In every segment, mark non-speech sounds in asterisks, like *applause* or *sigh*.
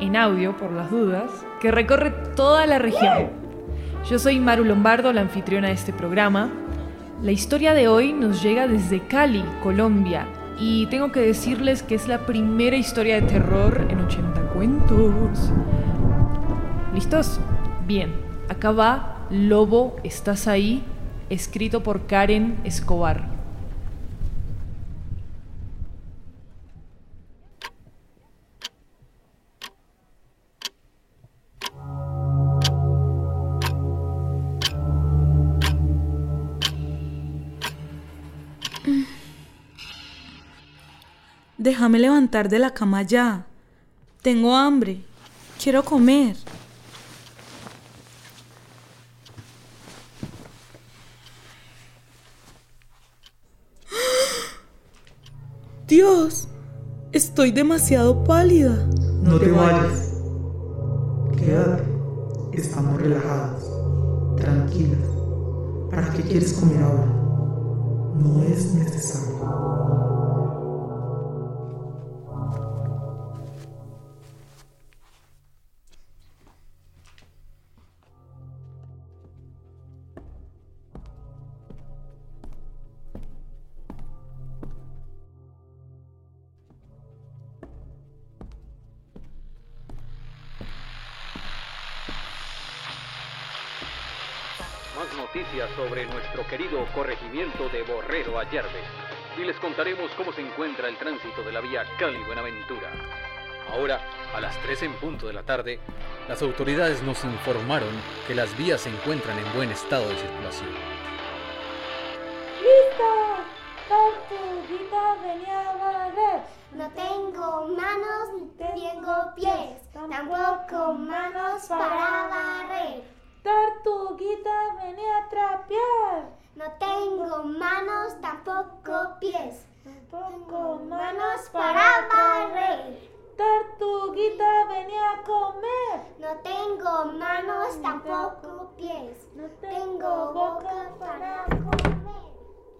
en audio, por las dudas, que recorre toda la región. Yo soy Maru Lombardo, la anfitriona de este programa. La historia de hoy nos llega desde Cali, Colombia, y tengo que decirles que es la primera historia de terror en 80 cuentos. ¿Listos? Bien, acá va Lobo, ¿estás ahí? Escrito por Karen Escobar. Déjame levantar de la cama ya. Tengo hambre. Quiero comer. *gasps* Dios, estoy demasiado pálida. No te vayas. Quédate. Estamos relajadas, tranquilas. ¿Para qué quieres comer ahora? No es necesario. Más noticias sobre nuestro querido corregimiento de Borrero Ayerbe y les contaremos cómo se encuentra el tránsito de la vía Cali-Buenaventura. Ahora, a las 3 en punto de la tarde, las autoridades nos informaron que las vías se encuentran en buen estado de circulación. ¡Listo! Tortuguita venía a barrer. No tengo manos ni tengo pies, tampoco manos para barrer. Tortuguita venía a trapear. No tengo manos, tampoco pies, Tampoco manos para barrer. Tortuguita venía a comer. No tengo manos, tampoco pies, No tengo boca para comer.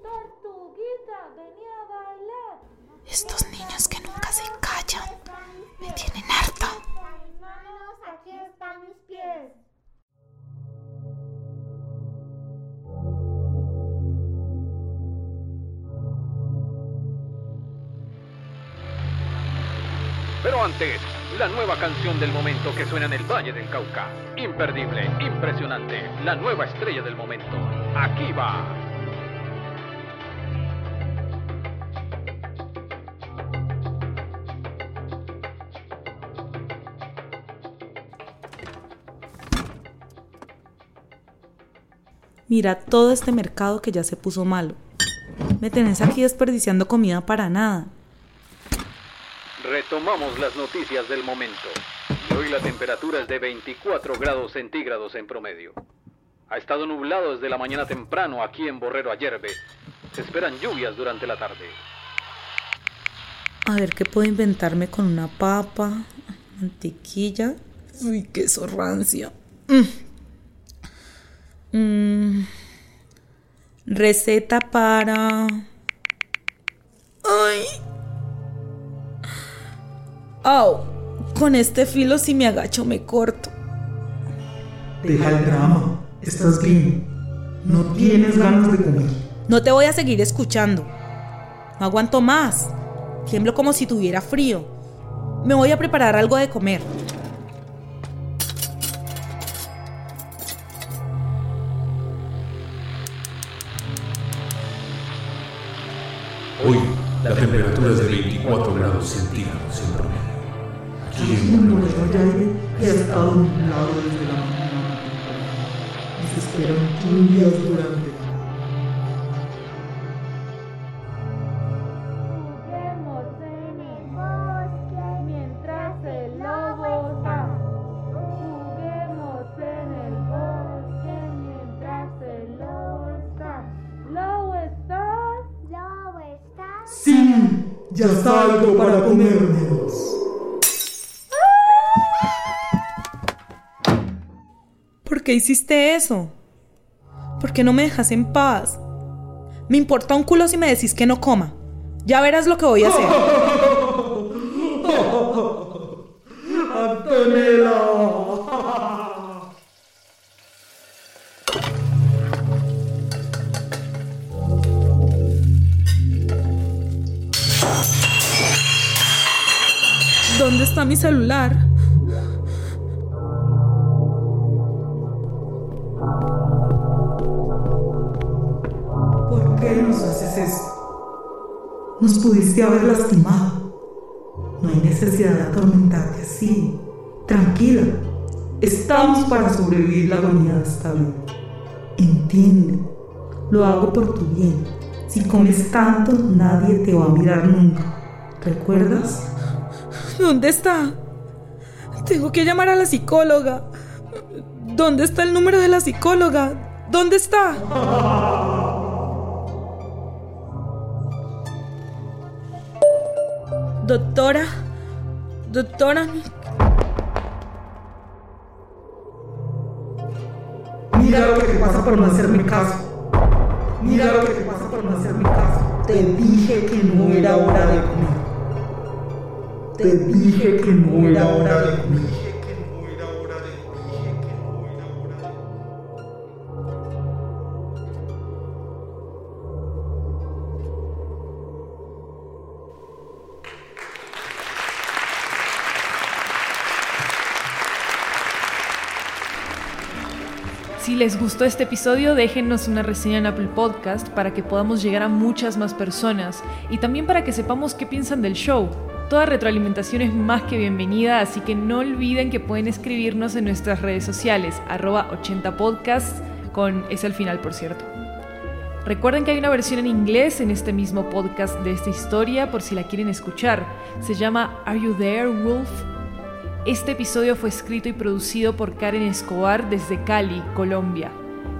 Tortuguita venía a bailar. Estos Pero antes, la nueva canción del momento que suena en el Valle del Cauca. Imperdible, impresionante, la nueva estrella del momento. Aquí va. Mira todo este mercado que ya se puso malo. Me tenés aquí desperdiciando comida para nada. Retomamos las noticias del momento. Y hoy la temperatura es de 24 grados centígrados en promedio. Ha estado nublado desde la mañana temprano aquí en Borrero Ayerbe. Se esperan lluvias durante la tarde. A ver qué puedo inventarme con una papa, mantequilla. Uy, queso rancio. Mm. Mm. Receta para... ¡Ay! Au, con este filo si me agacho me corto. Deja el drama, estás bien. No tienes ganas de comer. No te voy a seguir escuchando. No aguanto más. Tiemblo como si tuviera frío. Me voy a preparar algo de comer. Hoy la temperatura es de 24 grados centígrados en promedio. Un bolero York. aire que ha estado nublado desde la mañana. Y se esperan lluvias durante la Juguemos en el bosque qué hiciste eso? ¿Por qué no me dejas en paz? Me importa un culo si me decís que no coma. Ya verás lo que voy a hacer. *laughs* ¡Antonella! ¿Dónde está mi celular? Nos pudiste haber lastimado. No hay necesidad de atormentarte así. Tranquila. Estamos para sobrevivir la agonía de esta vida. Entiende. Lo hago por tu bien. Si comes tanto, nadie te va a mirar nunca. ¿Recuerdas? ¿Dónde está? Tengo que llamar a la psicóloga. ¿Dónde está el número de la psicóloga? ¿Dónde está? Doctora, doctora, Mira lo que te pasa por no hacerme caso. Mira lo que te pasa por no hacerme caso. Te dije que no era hora de comer. Te dije que no era hora de comer. Les gustó este episodio, déjennos una reseña en Apple Podcast para que podamos llegar a muchas más personas y también para que sepamos qué piensan del show. Toda retroalimentación es más que bienvenida, así que no olviden que pueden escribirnos en nuestras redes sociales, arroba 80podcasts, con es al final por cierto. Recuerden que hay una versión en inglés en este mismo podcast de esta historia por si la quieren escuchar. Se llama Are You There, Wolf? Este episodio fue escrito y producido por Karen Escobar desde Cali, Colombia.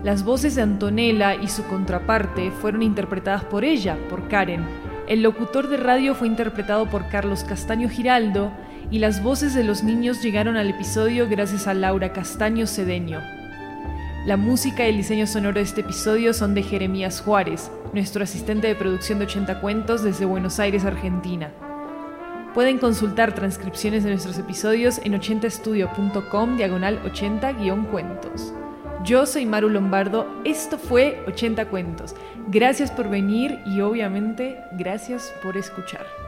Las voces de Antonella y su contraparte fueron interpretadas por ella, por Karen. El locutor de radio fue interpretado por Carlos Castaño Giraldo y las voces de los niños llegaron al episodio gracias a Laura Castaño Cedeño. La música y el diseño sonoro de este episodio son de Jeremías Juárez, nuestro asistente de producción de 80 cuentos desde Buenos Aires, Argentina. Pueden consultar transcripciones de nuestros episodios en 80estudio.com diagonal 80-cuentos. Yo soy Maru Lombardo, esto fue 80 cuentos. Gracias por venir y obviamente gracias por escuchar.